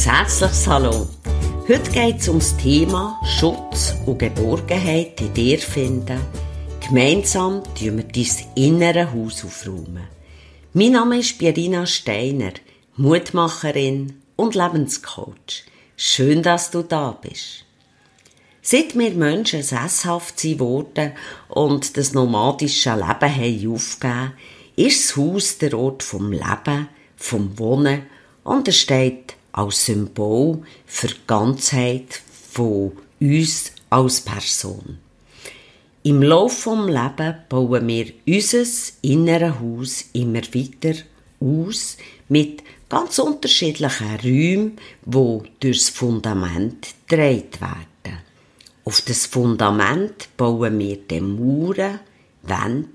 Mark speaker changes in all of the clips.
Speaker 1: Ein herzliches Hallo. Heute geht es um das Thema Schutz und Geborgenheit in dir finden. Gemeinsam tun wir dein innere Haus aufräumen. Mein Name ist Pierina Steiner, Mutmacherin und Lebenscoach. Schön, dass du da bist. Seit wir Menschen sesshaft sind worden und das nomadische Leben haben aufgegeben, ist das Haus der Ort vom Leben, vom Wohnen und es steht als Symbol für die Ganzheit von uns als Person. Im Laufe vom Leben bauen wir unser inneres Haus immer weiter aus mit ganz unterschiedlichen Räumen, wo durchs Fundament gedreht werden. Auf das Fundament bauen wir die Mauern, Wände,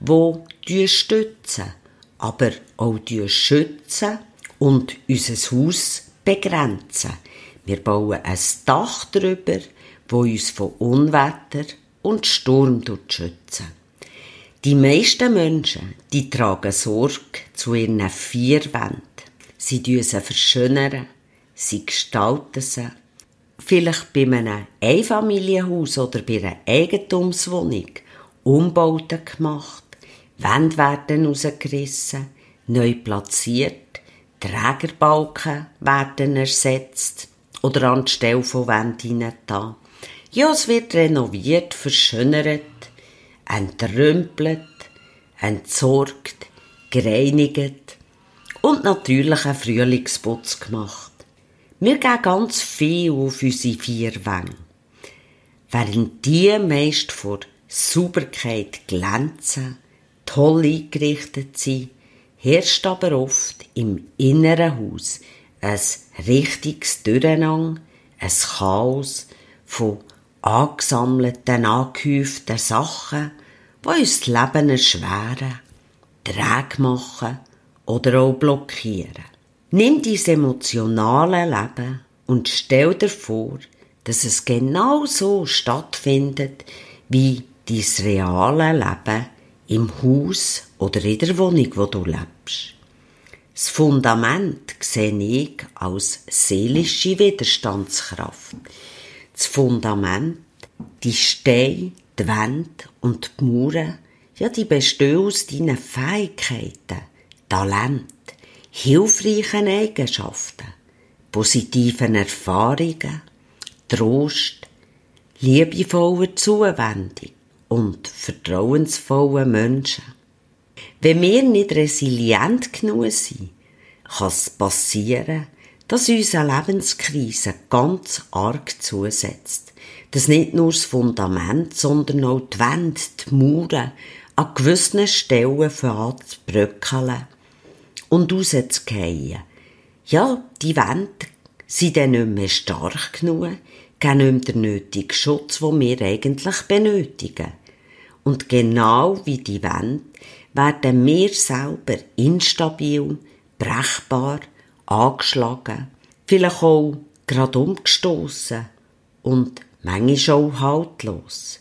Speaker 1: wo die stützen, aber auch die schützen und unser Haus begrenzen. Wir bauen ein Dach drüber, wo uns von Unwetter und Sturm schützen. Die meisten Menschen, die tragen Sorge zu ihren vier Wänden. Sie sie verschönern, sie gestalten sie. Vielleicht bei einem Einfamilienhaus oder bei einer Eigentumswohnung. Umbauten gemacht, Wände werden rausgerissen, neu platziert, Trägerbalken werden ersetzt oder an die Stelle von Wänden da. Ja, es wird renoviert, verschönert, entrümpelt, entsorgt, gereinigt und natürlich ein Frühlingsputz gemacht. Wir geben ganz viel auf unsere vier Wände. Während die meist vor Sauberkeit glänzen, toll eingerichtet sind, herrscht aber oft im inneren Haus ein richtiges Durcheinander, ein Chaos von angesammelten, angehäuften Sachen, die uns das Leben erschweren, träge machen oder auch blockieren. Nimm dein emotionale Leben und stell dir vor, dass es genau so stattfindet wie dein reale Leben im Haus oder in der Wohnung, wo du lebst. Das Fundament sehe ich als seelische Widerstandskraft. Das Fundament, die Steine, die Wände und die Mauern, ja, die bestehen aus deinen Fähigkeiten, Talent, hilfreichen Eigenschaften, positiven Erfahrungen, Trost, liebevoller Zuwendung und vertrauensvollen Menschen. Wenn wir nicht resilient genug sind, kann es passieren, dass uns eine Lebenskrise ganz arg zusetzt. Dass nicht nur das Fundament, sondern auch die Wände, die Mauern an gewissen Stellen von zu bröckeln und rauszugehen. Ja, die Wände sind dann nicht mehr stark genug, geben nicht mehr den nötigen Schutz, den wir eigentlich benötigen. Und genau wie die Wände werden wir selber instabil, brechbar, angeschlagen, vielleicht auch gerade umgestoßen und manchmal auch haltlos.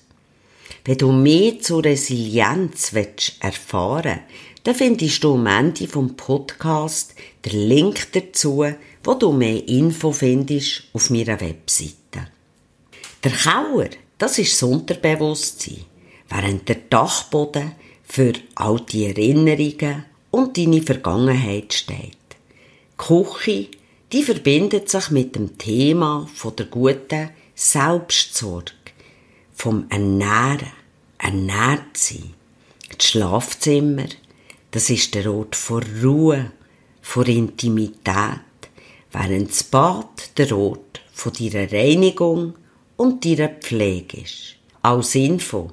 Speaker 1: Wenn du mehr zur Resilienz erfahren willst, dann findest du am Ende vom Podcast den Link dazu, wo du mehr Info findest auf meiner Webseite. Der Kauer, das ist das Unterbewusstsein, während der Dachboden für alte Erinnerungen und deine Vergangenheit steht. Die Küche, die verbindet sich mit dem Thema von der guten Selbstsorge, vom Ernähren, ernährt sein. Das Schlafzimmer, das ist der Ort vor Ruhe, vor Intimität, während das Bad der Ort von deiner Reinigung und deiner Pflege ist. Als Info,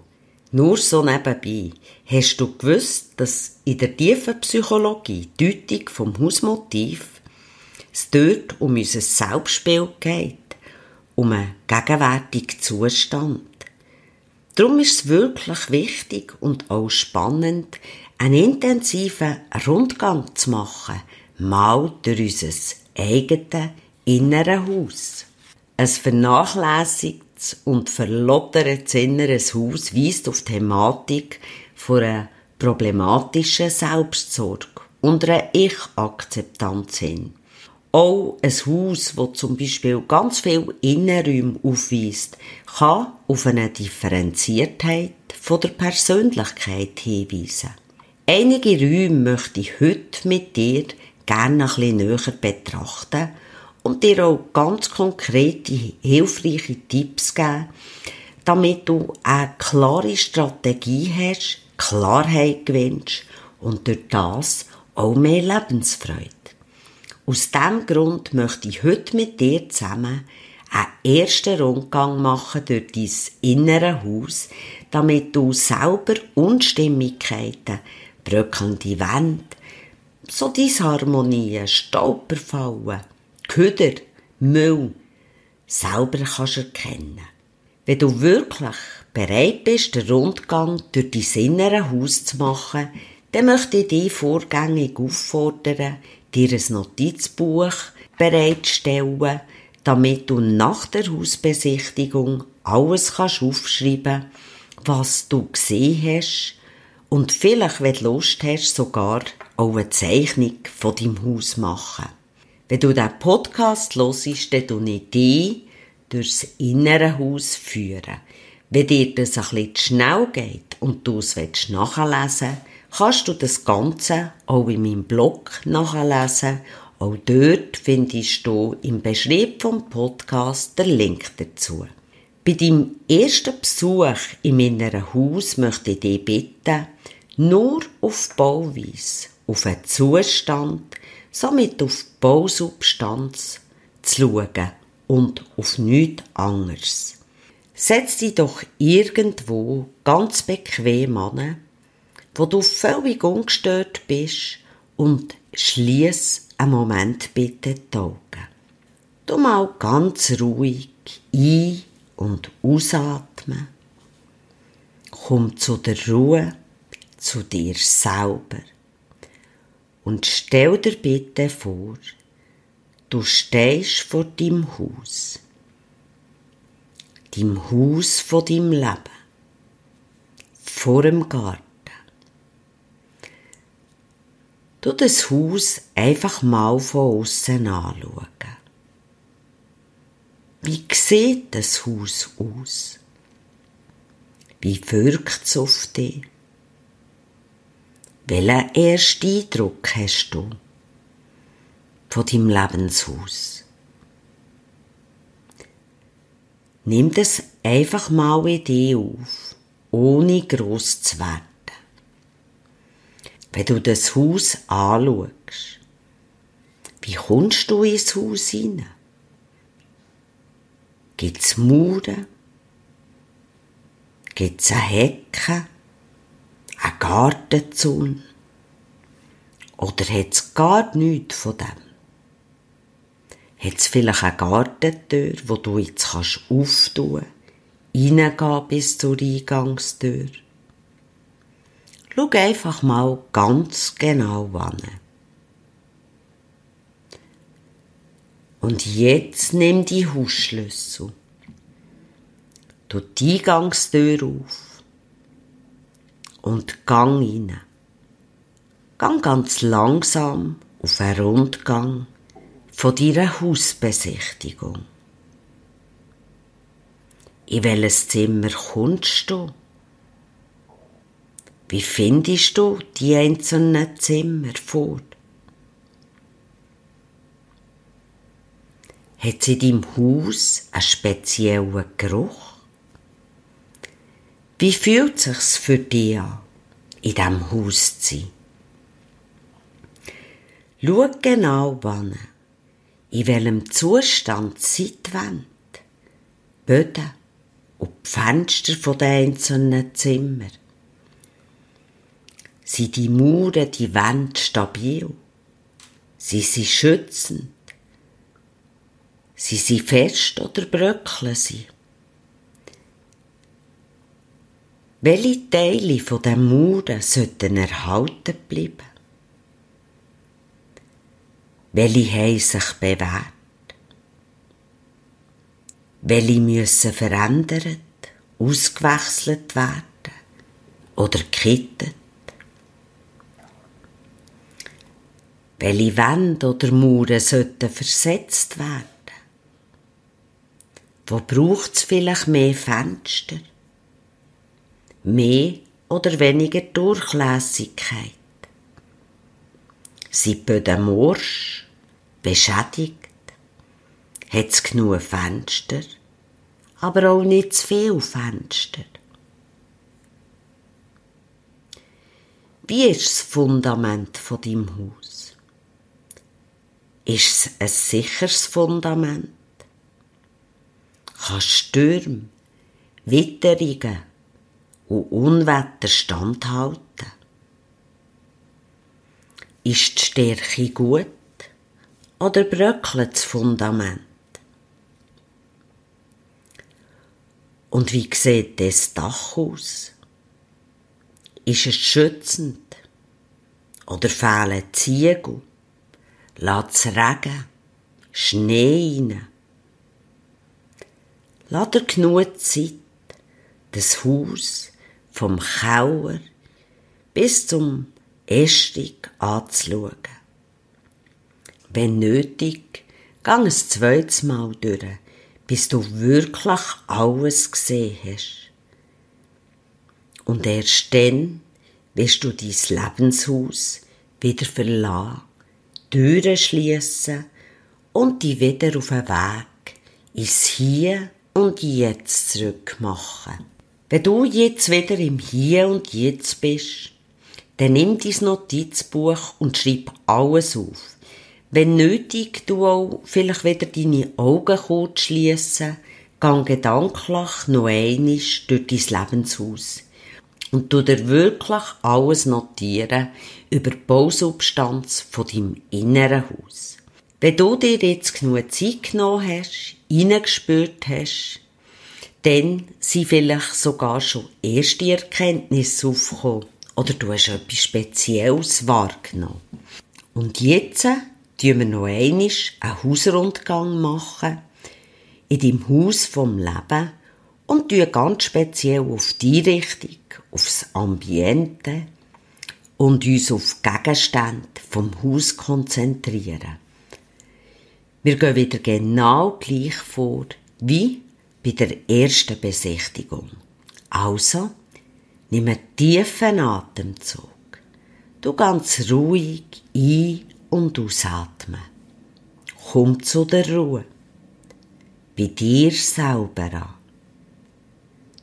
Speaker 1: nur so nebenbei, hast du gewusst, dass in der tiefen Psychologie die Deutung vom Hausmotiv es dort um unser Selbstbild geht, um einen gegenwärtigen Zustand. Darum ist es wirklich wichtig und auch spannend, einen intensiven Rundgang zu machen, mal durch unser eigenes innere Haus. Ein vernachlässigtes und verlottertes inneres Haus weist auf die Thematik von einer problematischen Selbstsorge und einer Ich-Akzeptanz hin. Auch ein Haus, das zum Beispiel ganz viel Innenräume aufweist, kann auf eine Differenziertheit von der Persönlichkeit hinweisen. Einige Räume möchte ich heute mit dir gerne ein bisschen näher betrachten und dir auch ganz konkrete, hilfreiche Tipps geben, damit du eine klare Strategie hast, Klarheit gewinnst und durch das auch mehr Lebensfreude. Aus diesem Grund möchte ich heute mit dir zusammen einen ersten Rundgang machen durch dein innere Haus, damit du selber Unstimmigkeiten, bröckelnde Wände, so Disharmonien, Stolperfallen, Köder, Müll selber kannst erkennen. Wenn du wirklich bereit bist, den Rundgang durch dein innere Haus zu machen, dann möchte ich dich vorgängig auffordern, dir ein Notizbuch bereitstellen, damit du nach der Hausbesichtigung alles kannst aufschreiben was du gesehen hast und vielleicht, wenn du Lust hast, sogar auch eine Zeichnung von deinem Haus machen. Wenn du diesen Podcast hörst, dann tue ich dich durchs innere Haus führen. Wenn dir das ein bisschen schnell geht und du es nachlesen willst, kannst du das Ganze auch in meinem Blog nachlesen. Auch dort findest du im Beschrieb vom Podcast den Link dazu. Bei deinem ersten Besuch in meinem Haus möchte ich dich bitten, nur auf Bauweise, auf den Zustand, somit auf die Bausubstanz zu schauen und auf nichts anderes. Setz dich doch irgendwo ganz bequem an, wo du völlig ungestört bist und schließ einen Moment bitte die Augen. Du mal ganz ruhig ein- und ausatmen. Komm zu der Ruhe, zu dir selber. Und stell dir bitte vor, du stehst vor deinem Haus. Deinem Haus von deinem Leben. Vor dem Garten. Du das Haus einfach mal von außen anschauen. Wie sieht das Haus aus? Wie wirkt es auf dich? Welchen ersten Eindruck hast du von deinem Lebenshaus? Nimm das einfach mal in dich auf, ohne gross zu werden. Wenn du das Haus anschaust, wie kommst du ins Haus hinein? Gibt's Mauern? Gibt's eine Hecke? Ein Gartenzaun? Oder hat's gar nichts von dem? Hat's vielleicht eine Gartentür, wo du jetzt kannst auftun, reingehen bis zur Eingangstür? Schau einfach mal ganz genau an. Und jetzt nimm die Hausschlüssel. Du die Eingangstür auf und gang rein. Gang ganz langsam auf einen Rundgang von deiner Hausbesichtigung. In welches Zimmer kommst du? Wie findest du die einzelnen Zimmer vor? Hat es in deinem Haus einen speziellen Geruch? Wie fühlt es sich für dich an, in diesem Haus zu sein? Schau genau an, in welchem Zustand sind die Wände, Böden und die Fenster der einzelnen Zimmer. Sind die Mauern, die Wände stabil? Sind sie schützend? Sind sie fest oder bröckeln sie? Welche Teile von den Mauern sollten erhalten bleiben? Welche haben sich bewährt? Welche müssen verändert, ausgewechselt werden oder gekittet? Welche Wände oder Mauern sollten versetzt werden? Wo braucht es vielleicht mehr Fenster? Mehr oder weniger Durchlässigkeit? Sind die Böden morsch? Beschädigt? Hat es genug Fenster? Aber auch nicht zu viel Fenster. Wie ist das Fundament von deinem Haus? Ist es ein sicheres Fundament? Kann Stürme, Witterungen und Unwetter standhalten? Ist die Stärke gut oder bröckelt das Fundament? Und wie sieht das Dach aus? Ist es schützend? Oder fehlen Ziegel? Lässt es Regen? Schnee rein? Lass dir genug Zeit, das Haus vom Kauer bis zum Estig anzuschauen. Wenn nötig, gang ein zweites Mal durch, bis du wirklich alles gesehen hast. Und erst dann wirst du dein Lebenshaus wieder verlassen, Türen schließen und dich wieder auf den Weg ins Hier und Jetzt zurückmachen. Wenn du jetzt wieder im Hier und Jetzt bist, dann nimm dein Notizbuch und schreib alles auf. Wenn nötig, du auch vielleicht wieder deine Augen kurz schliessen, gang gedanklich noch einmal durch dein Lebenshaus und du dir wirklich alles notieren über die Bausubstanz von deinem inneren Haus. Wenn du dir jetzt genug Zeit genommen hast, reingespürt hast, dann sind vielleicht sogar schon erste Erkenntnisse aufgekommen oder du hast etwas Spezielles wahrgenommen. Und jetzt tun wir noch einmal einen Hausrundgang machen in deinem Haus vom Leben und tun ganz speziell auf die Richtung, aufs Ambiente und uns auf Gegenstände vom Haus konzentrieren. Wir gehen wieder genau gleich vor wie bei der ersten Besichtigung. Also, nimm einen tiefen Atemzug. Du ganz ruhig ein- und ausatmen. Komm zu der Ruhe. Bei dir selber an.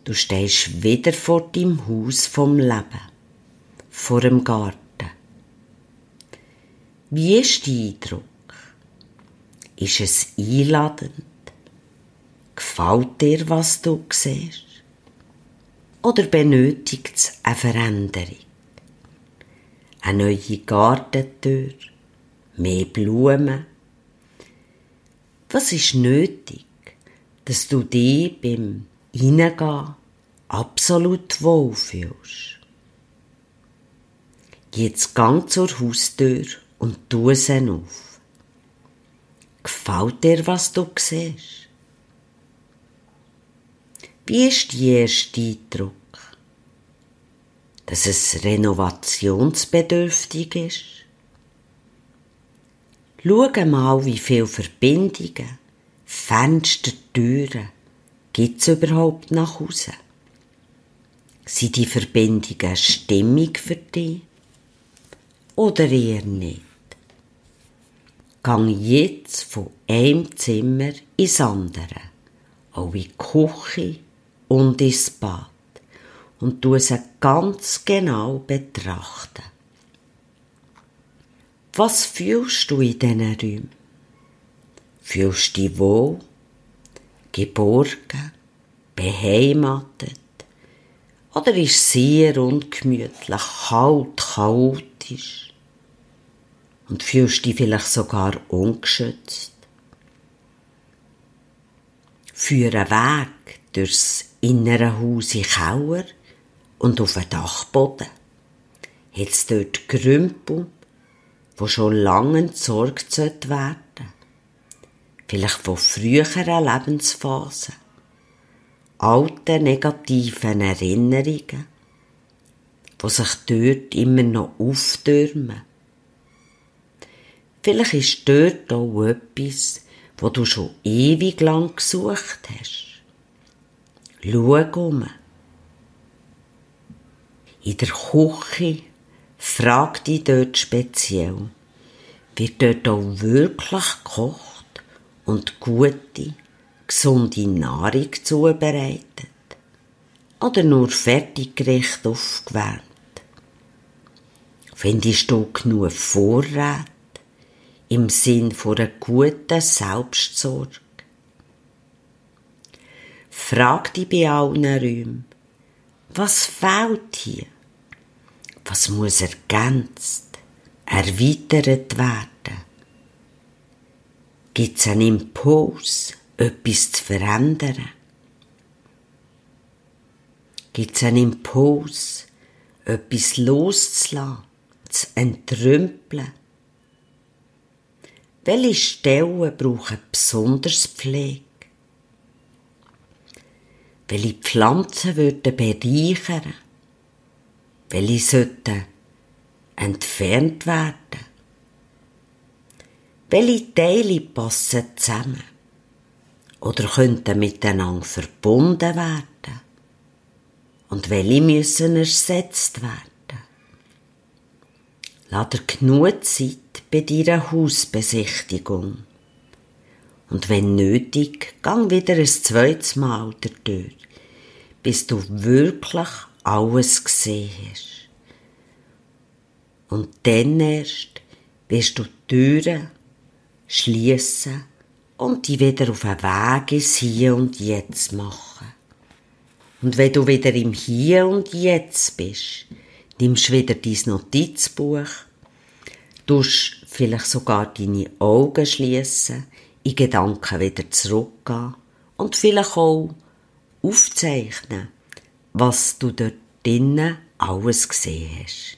Speaker 1: Du stehst wieder vor deinem Haus vom Leben, vor dem Garten. Wie ist dein Eindruck? Ist es einladend? Gefällt dir, was du siehst? Oder benötigt es eine Veränderung? Eine neue Gartentür? Mehr Blumen? Was ist nötig, dass du dich beim Hineingehen absolut wohlfühlst? Jetzt gang zur Haustür und tu sie auf. Gefällt dir, was du siehst? Wie ist die erste Eindruck? Dass es renovationsbedürftig ist? Schau mal, wie viele Verbindungen, Fenster, Türen gibt es überhaupt nach Hause? Sind die Verbindungen stimmig für dich? Oder eher nicht? Gang jetzt von einem Zimmer ins andere, auch in die Küche und ins Bad und du sie ganz genau betrachten. Was fühlst du in diesen Räumen? Fühlst du dich wohl, geborgen, beheimatet? Oder ist es sehr ungemütlich, kalt, chaotisch? Und fühlst du dich vielleicht sogar ungeschützt? Führe einen Weg durchs innere Haus in Kauer und auf den Dachboden. Jetzt dort Grümpel, wo schon lange entsorgt werden Vielleicht von früheren Lebensphasen. Alte negativen Erinnerungen, die sich dort immer noch auftürmen. Vielleicht ist dort auch etwas, wo du schon ewig lang gesucht hast. Schau um. In der Küche frag dich dort speziell, wird dort auch wirklich gekocht und gute, gesunde Nahrung zubereitet? Oder nur Fertiggerichte aufgewärmt? Findest du genug Vorrat im Sinn einer guten Selbstsorge? Frag dich bei allen Räumen, was fehlt hier? Was muss ergänzt, erweitert werden? Gibt es einen Impuls, etwas zu verändern? Gibt es einen Impuls, etwas loszulassen, zu entrümpeln? Welche Stellen brauchen besonders Pflege? Welche Pflanzen würden bereichern? Welche sollten entfernt werden? Welche Teile passen zusammen? Oder könnten miteinander verbunden werden? Und welche müssen ersetzt werden? Lass dir genug Zeit bei deiner Hausbesichtigung. Und wenn nötig, gang wieder ein zweites Mal durch, bis du wirklich alles gesehen hast. Und dann erst wirst du die Türen schließen und die wieder auf den Weg ins Hier und Jetzt machen. Und wenn du wieder im Hier und Jetzt bist, nimmst du wieder dein Notizbuch, tust vielleicht sogar deine Augen schließen, in Gedanken wieder zurückgehen und vielleicht auch aufzeichnen, was du dort drinnen alles gesehen hast.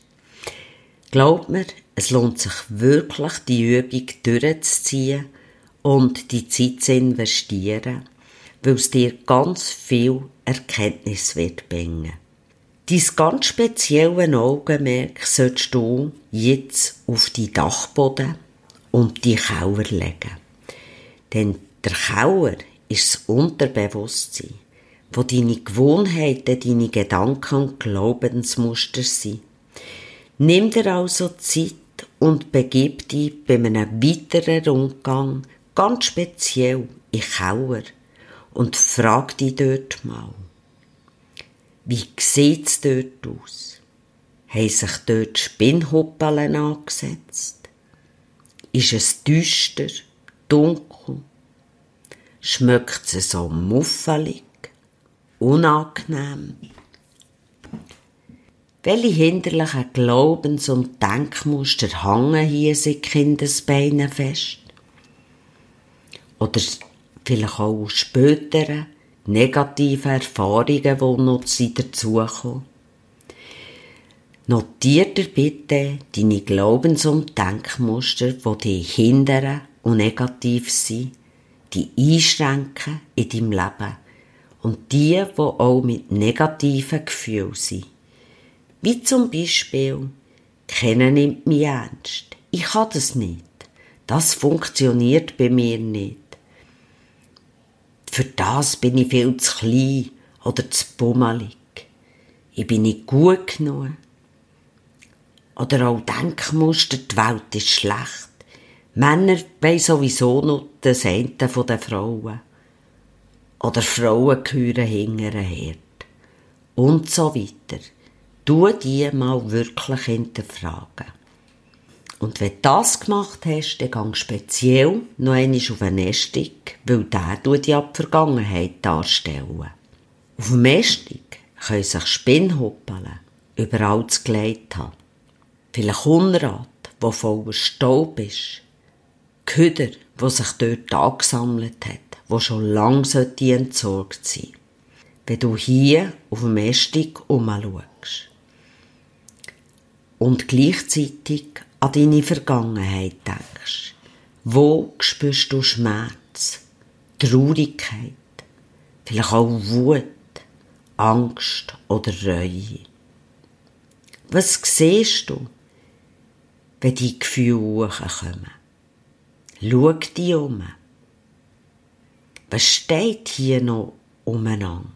Speaker 1: Glaub mir, es lohnt sich wirklich, die Übung durchzuziehen und die Zeit zu investieren, weil es dir ganz viel Erkenntnis wird bringen. Dein ganz spezielle Augenmerk solltest du jetzt auf die Dachboden und die Kauer legen. Denn der Kauer ist das Unterbewusstsein, wo deine Gewohnheiten, deine Gedanken und Glaubensmuster sind. Nimm dir also Zeit und begib dich bei einem weiteren Rundgang ganz speziell in Kauer und frag dich dort mal, wie sieht's dort aus? Haben sich dort Spinnhuppeln angesetzt? Ist es düster, dunkel? Schmeckt es so muffelig, unangenehm? Welche hinderlichen Glaubens- und Denkmuster hängen hier seit Kindesbeinen fest? Oder vielleicht auch aus späteren, negativen Erfahrungen, die noch dazukommen. Notier dir bitte deine Glaubens- und Denkmuster, die dich hindern und negativ sind, die einschränken in deinem Leben und die, die auch mit negativen Gefühlen sind. Wie zum Beispiel, kennen nimmt mich ernst. Ich kann das nicht. Das funktioniert bei mir nicht. Für das bin ich viel zu klein oder zu bummelig. Ich bin nicht gut genug. Oder auch Denkmuster, die Welt ist schlecht. Männer wollen sowieso nur das Ende der Frauen. Oder Frauen gehören hinterher. Und so weiter. Du die mal wirklich hinterfragen. Und wenn du das gemacht hast, dann gang speziell noch einmal auf einen Estig, weil der tut die Vergangenheit darstellen. Auf dem Estig können sich Spinnhuppeln überall gelegt haben. Vielleicht Unrat, wo voller Staub ist. Köder, wo sich dort angesammelt hat, wo schon lang entsorgt sein Wenn du hier auf dem Estig umschaust. Und gleichzeitig an deine Vergangenheit denkst. Wo spürst du Schmerz, Traurigkeit, vielleicht auch Wut, Angst oder Reue? Was siehst du, wenn die Gefühle hochkommen? Schau dich um. Was steht hier noch umeinander,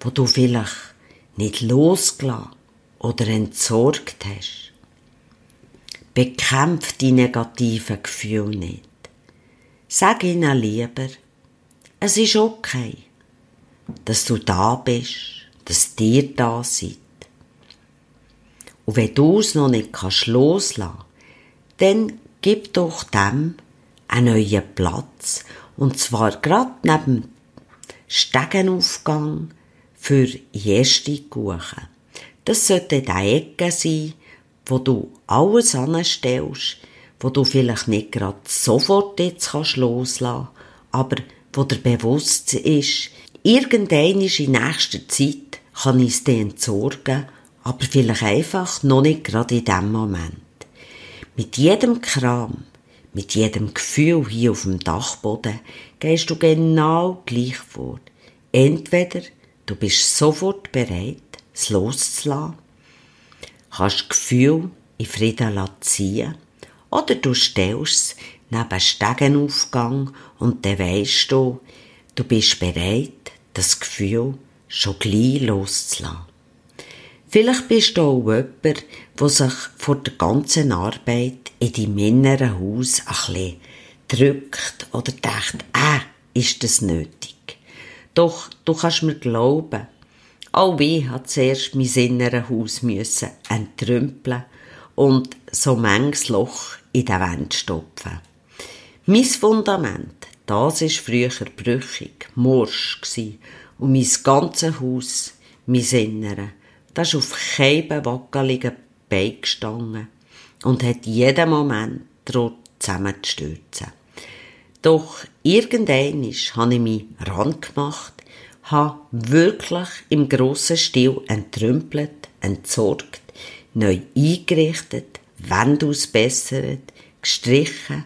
Speaker 1: wo du vielleicht nicht losgelassen oder entsorgt hast? Bekämpf die negativen Gefühle nicht. Sag ihnen lieber, es ist okay, dass du da bist, dass dir da seid. Und wenn du es noch nicht kannst loslassen, dann gib doch dem einen neuen Platz. Und zwar gerade neben Stegenaufgang für erste Kuchen. Das sollte der Ecke sein, wo du alles anstellst, wo du vielleicht nicht gerade sofort jetzt kannst loslassen, aber wo dir bewusst ist, irgendein in nächster Zeit kann ich es dir entsorgen, aber vielleicht einfach noch nicht gerade in dem Moment. Mit jedem Kram, mit jedem Gefühl hier auf dem Dachboden gehst du genau gleich vor. Entweder du bist sofort bereit, es loszulassen, kannst Gefühl in Frieden ziehen, oder du stellst es neben Stegenaufgang und dann weisst du, du bist bereit, das Gefühl schon gleich loszulassen. Vielleicht bist du auch jemand, der sich vor der ganzen Arbeit in deinem inneren Haus ein bisschen drückt oder denkt, äh, ist das nötig? Doch du kannst mir glauben, auch ich hat zuerst mein inneres Haus müssen entrümpeln und so manches Loch in der Wand stopfen. Mein Fundament, das ist früher brüchig, morsch gsi und mein ganzes Haus, mein Innere, das ist auf keinem wackeligen Bein gestanden und hat jeden Moment droht zusammenzustürzen. Doch irgendwann habe ich mich rangemacht, habe wirklich im grossen Stil entrümpelt, entsorgt, neu eingerichtet, Wände ausbessert, gestrichen,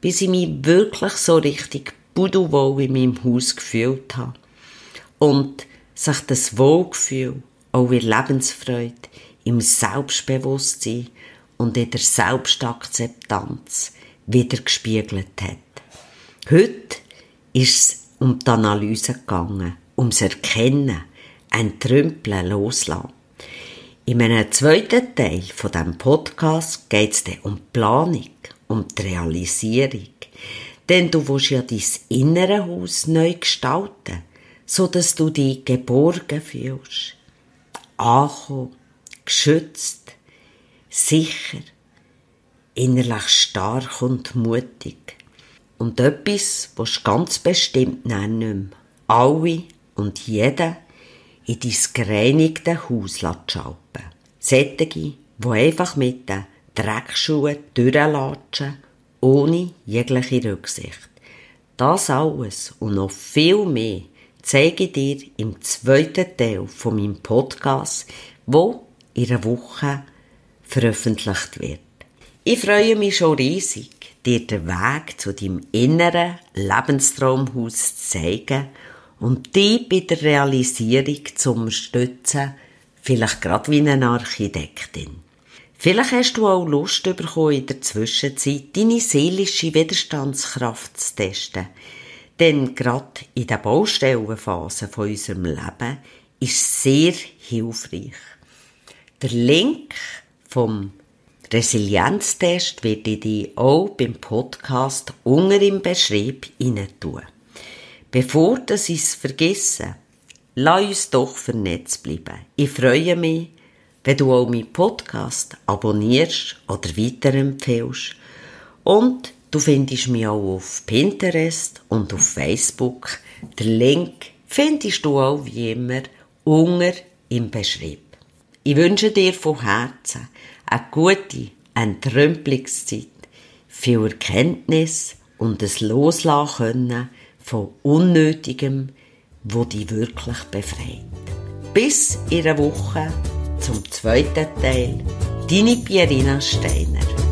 Speaker 1: bis ich mich wirklich so richtig pudelwohl in meinem Haus gefühlt habe. Und sich das Wohlgefühl, auch in Lebensfreude, im Selbstbewusstsein und in der Selbstakzeptanz wieder gespiegelt hat. Heute ist es um die Analyse gegangen, ums Erkennen, Entrümpeln, Loslassen. In einem zweiten Teil von dem Podcast geht es um die Planung, um die Realisierung. Denn du willst ja dein innere Haus neu gestalten, so dass du dich geborgen fühlst, angekommen, geschützt, sicher, innerlich stark und mutig. Und etwas, was ganz bestimmt nicht alle und jeder in dein gereinigte Haus schalpen Sättige, die einfach mit den Dreckschuhen durchlatschen, ohne jegliche Rücksicht. Das alles und noch viel mehr zeige ich dir im zweiten Teil von meinem Podcast, wo in einer Woche veröffentlicht wird. Ich freue mich schon riesig, dir den Weg zu deinem inneren Lebenstraumhaus zu zeigen und dich bei der Realisierung zu unterstützen, vielleicht gerade wie eine Architektin. Vielleicht hast du auch Lust bekommen, in der Zwischenzeit deine seelische Widerstandskraft zu testen. Denn gerade in der Baustellenphase von unserem Leben ist sehr hilfreich. Der Link vom Resilienztest werde ich dir auch beim Podcast unter im Beschrieb tun. Bevor ich es vergesse, lass uns doch vernetzt bleiben. Ich freue mich, wenn du auch meinen Podcast abonnierst oder weiterempfehlst. Und du findest mich auch auf Pinterest und auf Facebook. Den Link findest du auch wie immer unter im Beschrieb. Ich wünsche dir von Herzen eine gute Entrümpelungszeit, viel Erkenntnis und es loslassen von Unnötigem, wo dich wirklich befreit. Bis in einer Woche zum zweiten Teil. Deine Pierina Steiner.